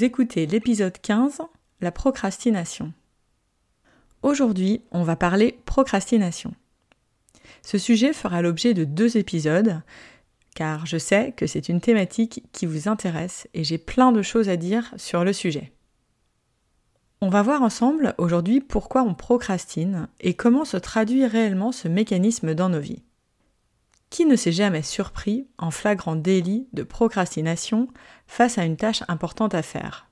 Vous écoutez l'épisode 15, la procrastination. Aujourd'hui, on va parler procrastination. Ce sujet fera l'objet de deux épisodes, car je sais que c'est une thématique qui vous intéresse et j'ai plein de choses à dire sur le sujet. On va voir ensemble aujourd'hui pourquoi on procrastine et comment se traduit réellement ce mécanisme dans nos vies. Qui ne s'est jamais surpris en flagrant délit de procrastination face à une tâche importante à faire?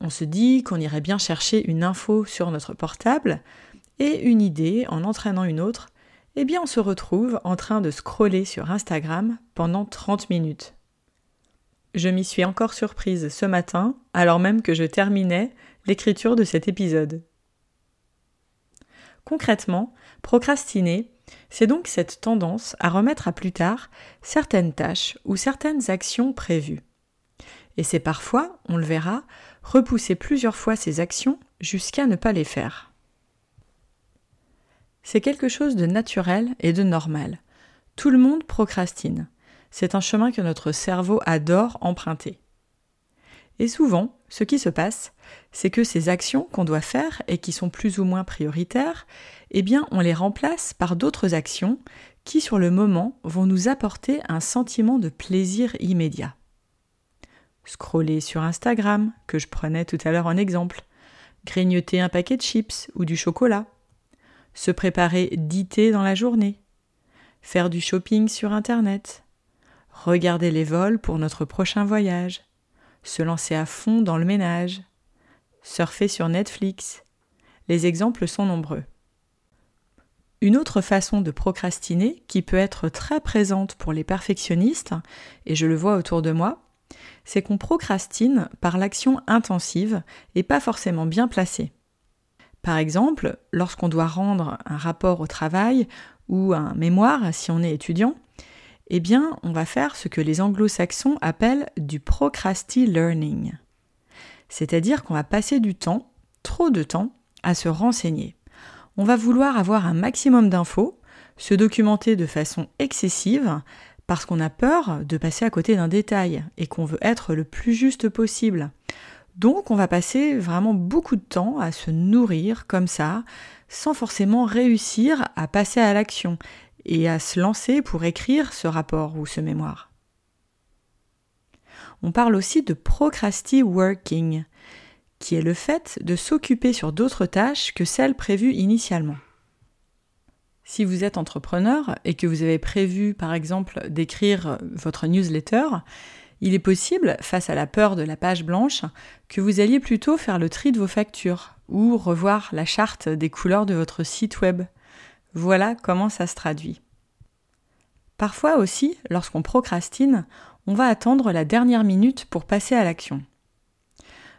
On se dit qu'on irait bien chercher une info sur notre portable et une idée en entraînant une autre, eh bien on se retrouve en train de scroller sur Instagram pendant 30 minutes. Je m'y suis encore surprise ce matin alors même que je terminais l'écriture de cet épisode. Concrètement, procrastiner, c'est donc cette tendance à remettre à plus tard certaines tâches ou certaines actions prévues. Et c'est parfois, on le verra, repousser plusieurs fois ces actions jusqu'à ne pas les faire. C'est quelque chose de naturel et de normal. Tout le monde procrastine. C'est un chemin que notre cerveau adore emprunter. Et souvent, ce qui se passe, c'est que ces actions qu'on doit faire et qui sont plus ou moins prioritaires, eh bien, on les remplace par d'autres actions qui, sur le moment, vont nous apporter un sentiment de plaisir immédiat. Scroller sur Instagram, que je prenais tout à l'heure en exemple, grignoter un paquet de chips ou du chocolat, se préparer dix dans la journée, faire du shopping sur Internet, regarder les vols pour notre prochain voyage, se lancer à fond dans le ménage, surfer sur Netflix. Les exemples sont nombreux. Une autre façon de procrastiner, qui peut être très présente pour les perfectionnistes, et je le vois autour de moi, c'est qu'on procrastine par l'action intensive et pas forcément bien placée. Par exemple, lorsqu'on doit rendre un rapport au travail ou un mémoire si on est étudiant, eh bien, on va faire ce que les anglo-saxons appellent du procrasti-learning. C'est-à-dire qu'on va passer du temps, trop de temps, à se renseigner. On va vouloir avoir un maximum d'infos, se documenter de façon excessive, parce qu'on a peur de passer à côté d'un détail et qu'on veut être le plus juste possible. Donc on va passer vraiment beaucoup de temps à se nourrir comme ça, sans forcément réussir à passer à l'action et à se lancer pour écrire ce rapport ou ce mémoire. On parle aussi de procrasti working, qui est le fait de s'occuper sur d'autres tâches que celles prévues initialement. Si vous êtes entrepreneur et que vous avez prévu par exemple d'écrire votre newsletter, il est possible, face à la peur de la page blanche, que vous alliez plutôt faire le tri de vos factures ou revoir la charte des couleurs de votre site web. Voilà comment ça se traduit. Parfois aussi, lorsqu'on procrastine, on va attendre la dernière minute pour passer à l'action.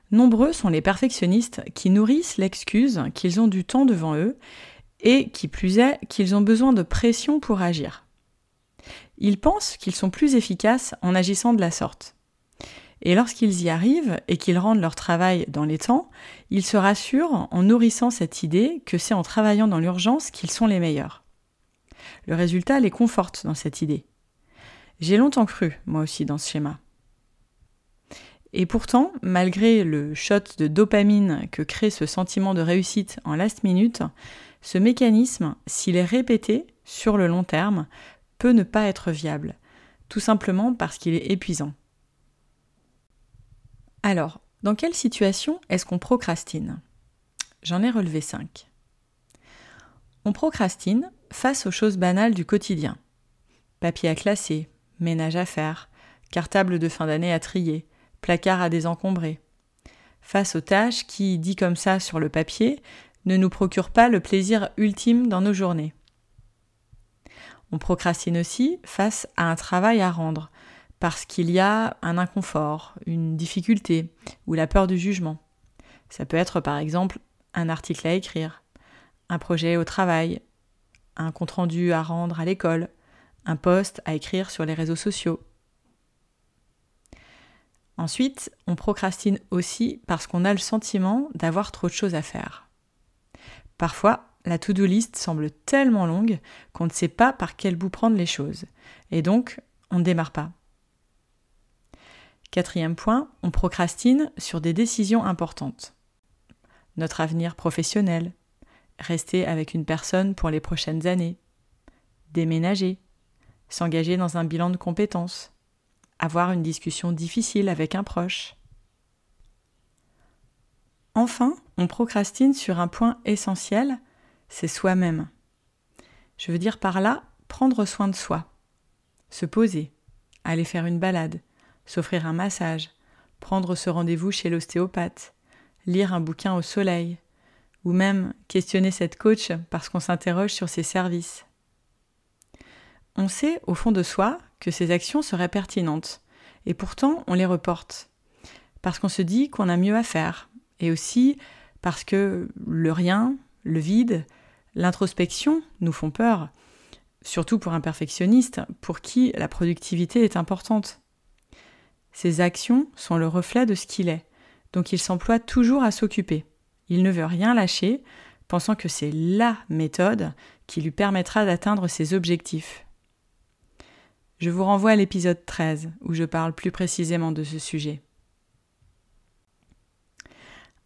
Nombreux sont les perfectionnistes qui nourrissent l'excuse qu'ils ont du temps devant eux et, qui plus est, qu'ils ont besoin de pression pour agir. Ils pensent qu'ils sont plus efficaces en agissant de la sorte. Et lorsqu'ils y arrivent et qu'ils rendent leur travail dans les temps, ils se rassurent en nourrissant cette idée que c'est en travaillant dans l'urgence qu'ils sont les meilleurs. Le résultat les conforte dans cette idée. J'ai longtemps cru, moi aussi, dans ce schéma. Et pourtant, malgré le shot de dopamine que crée ce sentiment de réussite en last minute, ce mécanisme, s'il est répété sur le long terme, peut ne pas être viable, tout simplement parce qu'il est épuisant. Alors, Dans quelle situation est-ce qu'on procrastine? J'en ai relevé 5. On procrastine face aux choses banales du quotidien. Papier à classer, ménage à faire, cartable de fin d'année à trier, placard à désencombrer. Face aux tâches qui, dit comme ça sur le papier, ne nous procurent pas le plaisir ultime dans nos journées. On procrastine aussi face à un travail à rendre, parce qu'il y a un inconfort, une difficulté ou la peur du jugement. Ça peut être par exemple un article à écrire, un projet au travail, un compte-rendu à rendre à l'école, un post à écrire sur les réseaux sociaux. Ensuite, on procrastine aussi parce qu'on a le sentiment d'avoir trop de choses à faire. Parfois, la to-do list semble tellement longue qu'on ne sait pas par quel bout prendre les choses, et donc on ne démarre pas. Quatrième point, on procrastine sur des décisions importantes. Notre avenir professionnel, rester avec une personne pour les prochaines années, déménager, s'engager dans un bilan de compétences, avoir une discussion difficile avec un proche. Enfin, on procrastine sur un point essentiel, c'est soi-même. Je veux dire par là prendre soin de soi, se poser, aller faire une balade, s'offrir un massage, prendre ce rendez-vous chez l'ostéopathe, lire un bouquin au soleil, ou même questionner cette coach parce qu'on s'interroge sur ses services. On sait au fond de soi que ces actions seraient pertinentes, et pourtant on les reporte, parce qu'on se dit qu'on a mieux à faire, et aussi parce que le rien, le vide, l'introspection nous font peur, surtout pour un perfectionniste pour qui la productivité est importante. Ces actions sont le reflet de ce qu'il est, donc il s'emploie toujours à s'occuper. Il ne veut rien lâcher, pensant que c'est LA méthode qui lui permettra d'atteindre ses objectifs. Je vous renvoie à l'épisode 13 où je parle plus précisément de ce sujet.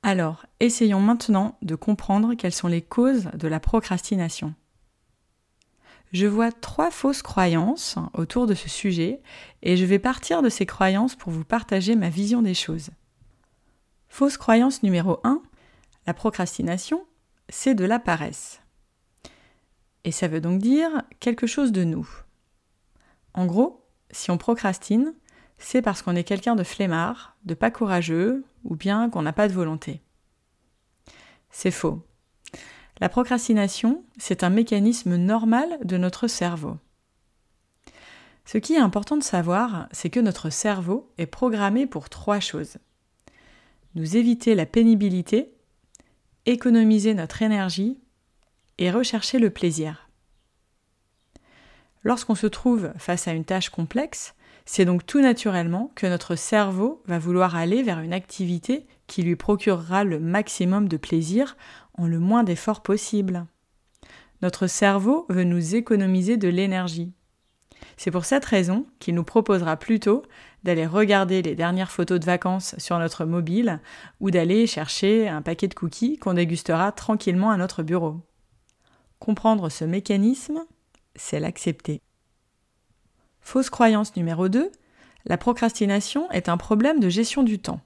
Alors, essayons maintenant de comprendre quelles sont les causes de la procrastination. Je vois trois fausses croyances autour de ce sujet et je vais partir de ces croyances pour vous partager ma vision des choses. Fausse croyance numéro 1, la procrastination, c'est de la paresse. Et ça veut donc dire quelque chose de nous. En gros, si on procrastine, c'est parce qu'on est quelqu'un de flemmard, de pas courageux, ou bien qu'on n'a pas de volonté. C'est faux. La procrastination, c'est un mécanisme normal de notre cerveau. Ce qui est important de savoir, c'est que notre cerveau est programmé pour trois choses. Nous éviter la pénibilité, économiser notre énergie et rechercher le plaisir. Lorsqu'on se trouve face à une tâche complexe, c'est donc tout naturellement que notre cerveau va vouloir aller vers une activité qui lui procurera le maximum de plaisir en le moins d'efforts possible. Notre cerveau veut nous économiser de l'énergie. C'est pour cette raison qu'il nous proposera plutôt d'aller regarder les dernières photos de vacances sur notre mobile ou d'aller chercher un paquet de cookies qu'on dégustera tranquillement à notre bureau. Comprendre ce mécanisme, c'est l'accepter. Fausse croyance numéro 2, la procrastination est un problème de gestion du temps.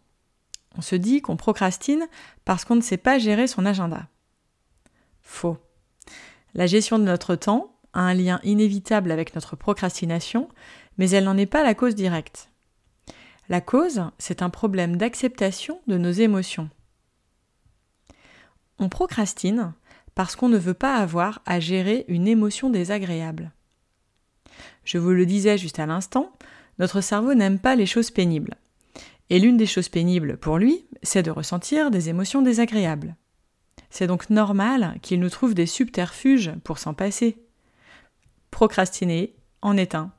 On se dit qu'on procrastine parce qu'on ne sait pas gérer son agenda. Faux. La gestion de notre temps a un lien inévitable avec notre procrastination, mais elle n'en est pas la cause directe. La cause, c'est un problème d'acceptation de nos émotions. On procrastine parce qu'on ne veut pas avoir à gérer une émotion désagréable. Je vous le disais juste à l'instant, notre cerveau n'aime pas les choses pénibles. Et l'une des choses pénibles pour lui, c'est de ressentir des émotions désagréables. C'est donc normal qu'il nous trouve des subterfuges pour s'en passer. Procrastiner en est un.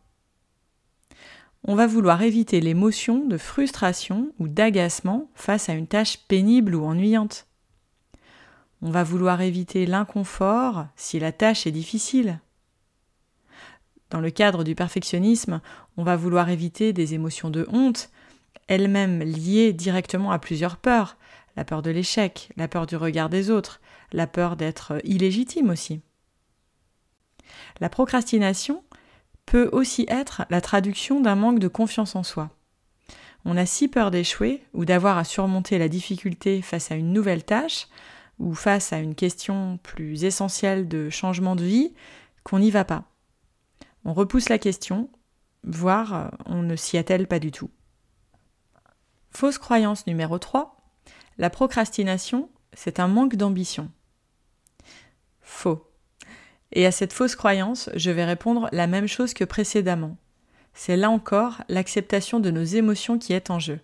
On va vouloir éviter l'émotion de frustration ou d'agacement face à une tâche pénible ou ennuyante. On va vouloir éviter l'inconfort si la tâche est difficile. Dans le cadre du perfectionnisme, on va vouloir éviter des émotions de honte, elles-mêmes liées directement à plusieurs peurs, la peur de l'échec, la peur du regard des autres, la peur d'être illégitime aussi. La procrastination peut aussi être la traduction d'un manque de confiance en soi. On a si peur d'échouer ou d'avoir à surmonter la difficulté face à une nouvelle tâche ou face à une question plus essentielle de changement de vie qu'on n'y va pas. On repousse la question, voire euh, on ne s'y attelle pas du tout. Fausse croyance numéro 3. La procrastination, c'est un manque d'ambition. Faux. Et à cette fausse croyance, je vais répondre la même chose que précédemment. C'est là encore l'acceptation de nos émotions qui est en jeu.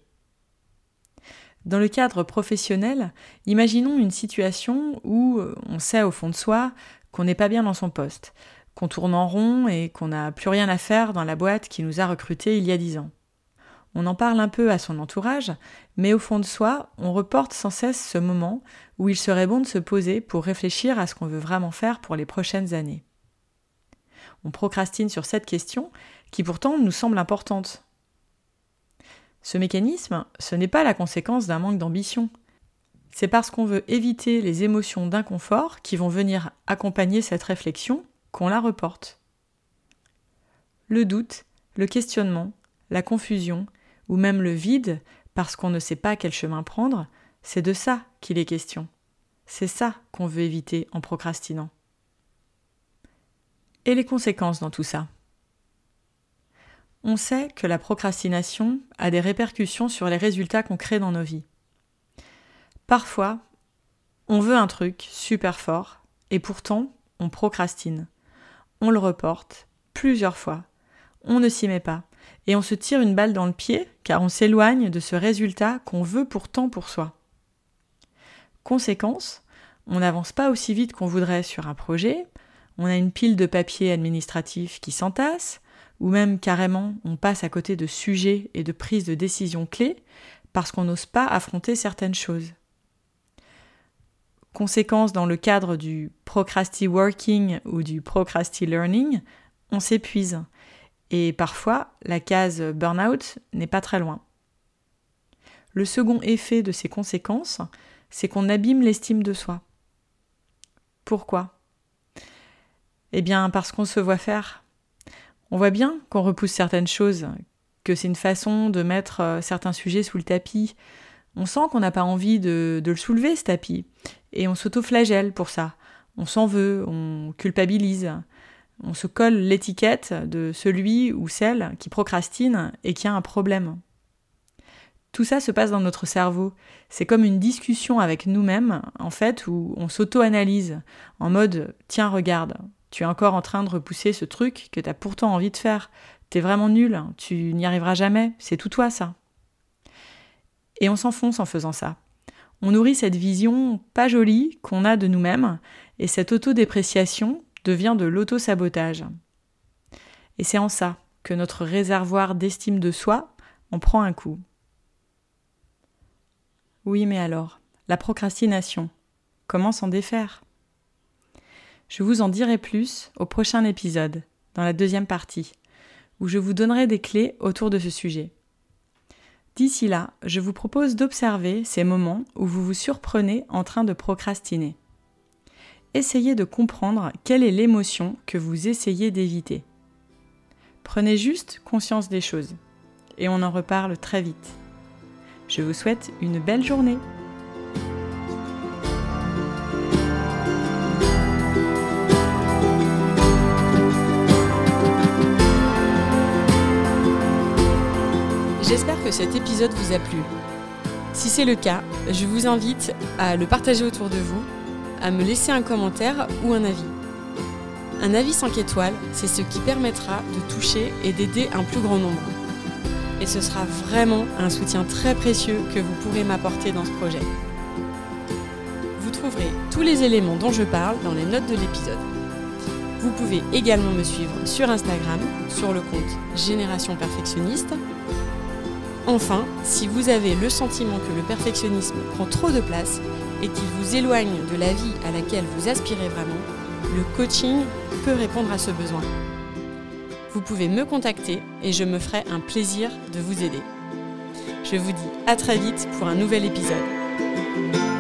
Dans le cadre professionnel, imaginons une situation où euh, on sait au fond de soi qu'on n'est pas bien dans son poste, qu'on tourne en rond et qu'on n'a plus rien à faire dans la boîte qui nous a recrutés il y a dix ans. On en parle un peu à son entourage, mais au fond de soi, on reporte sans cesse ce moment où il serait bon de se poser pour réfléchir à ce qu'on veut vraiment faire pour les prochaines années. On procrastine sur cette question qui pourtant nous semble importante. Ce mécanisme, ce n'est pas la conséquence d'un manque d'ambition. C'est parce qu'on veut éviter les émotions d'inconfort qui vont venir accompagner cette réflexion qu'on la reporte. Le doute, le questionnement, la confusion, ou même le vide, parce qu'on ne sait pas quel chemin prendre, c'est de ça qu'il est question. C'est ça qu'on veut éviter en procrastinant. Et les conséquences dans tout ça? On sait que la procrastination a des répercussions sur les résultats qu'on crée dans nos vies. Parfois, on veut un truc super fort, et pourtant, on procrastine. On le reporte plusieurs fois. On ne s'y met pas et on se tire une balle dans le pied car on s'éloigne de ce résultat qu'on veut pourtant pour soi. Conséquence, on n'avance pas aussi vite qu'on voudrait sur un projet, on a une pile de papiers administratifs qui s'entassent, ou même carrément on passe à côté de sujets et de prises de décisions clés parce qu'on n'ose pas affronter certaines choses. Conséquence dans le cadre du procrasti working ou du procrasti learning, on s'épuise et parfois, la case burn-out n'est pas très loin. Le second effet de ces conséquences, c'est qu'on abîme l'estime de soi. Pourquoi? Eh bien parce qu'on se voit faire. On voit bien qu'on repousse certaines choses, que c'est une façon de mettre euh, certains sujets sous le tapis. On sent qu'on n'a pas envie de, de, le soulever, ce tapis, et on s'auto-flagelle pour ça. On s'en veut, on culpabilise on se colle l'étiquette de celui ou celle qui procrastine et qui a un problème. Tout ça se passe dans notre cerveau. C'est comme une discussion avec nous-mêmes, en fait, où on s'auto-analyse, en mode Tiens, regarde, tu es encore en train de repousser ce truc que tu as pourtant envie de faire. T'es vraiment nul, tu n'y arriveras jamais, c'est tout toi ça. Et on s'enfonce en faisant ça. On nourrit cette vision pas jolie qu'on a de nous-mêmes et cette autodépréciation devient de l'auto-sabotage. Et c'est en ça que notre réservoir d'estime de soi en prend un coup. Oui, mais alors, la procrastination, comment s'en défaire? Je vous en dirai plus au prochain épisode, dans la deuxième partie, où je vous donnerai des clés autour de ce sujet. D'ici là, je vous propose d'observer ces moments où vous vous surprenez en train de procrastiner essayez de comprendre quelle est l'émotion que vous essayez d'éviter. Prenez juste conscience des choses et on en reparle très vite. Je vous souhaite une belle journée. J'espère que cet épisode vous a plu. Si c'est le cas, je vous invite à le partager autour de vous à me laisser un commentaire ou un avis. Un avis 5 étoiles, c'est ce qui permettra de toucher et d'aider un plus grand nombre. Et ce sera vraiment un soutien très précieux que vous pourrez m'apporter dans ce projet. Vous trouverez tous les éléments dont je parle dans les notes de l'épisode. Vous pouvez également me suivre sur Instagram, sur le compte Génération Perfectionniste. Enfin, si vous avez le sentiment que le perfectionnisme prend trop de place, et qu'il vous éloigne de la vie à laquelle vous aspirez vraiment, le coaching peut répondre à ce besoin. Vous pouvez me contacter et je me ferai un plaisir de vous aider. Je vous dis à très vite pour un nouvel épisode.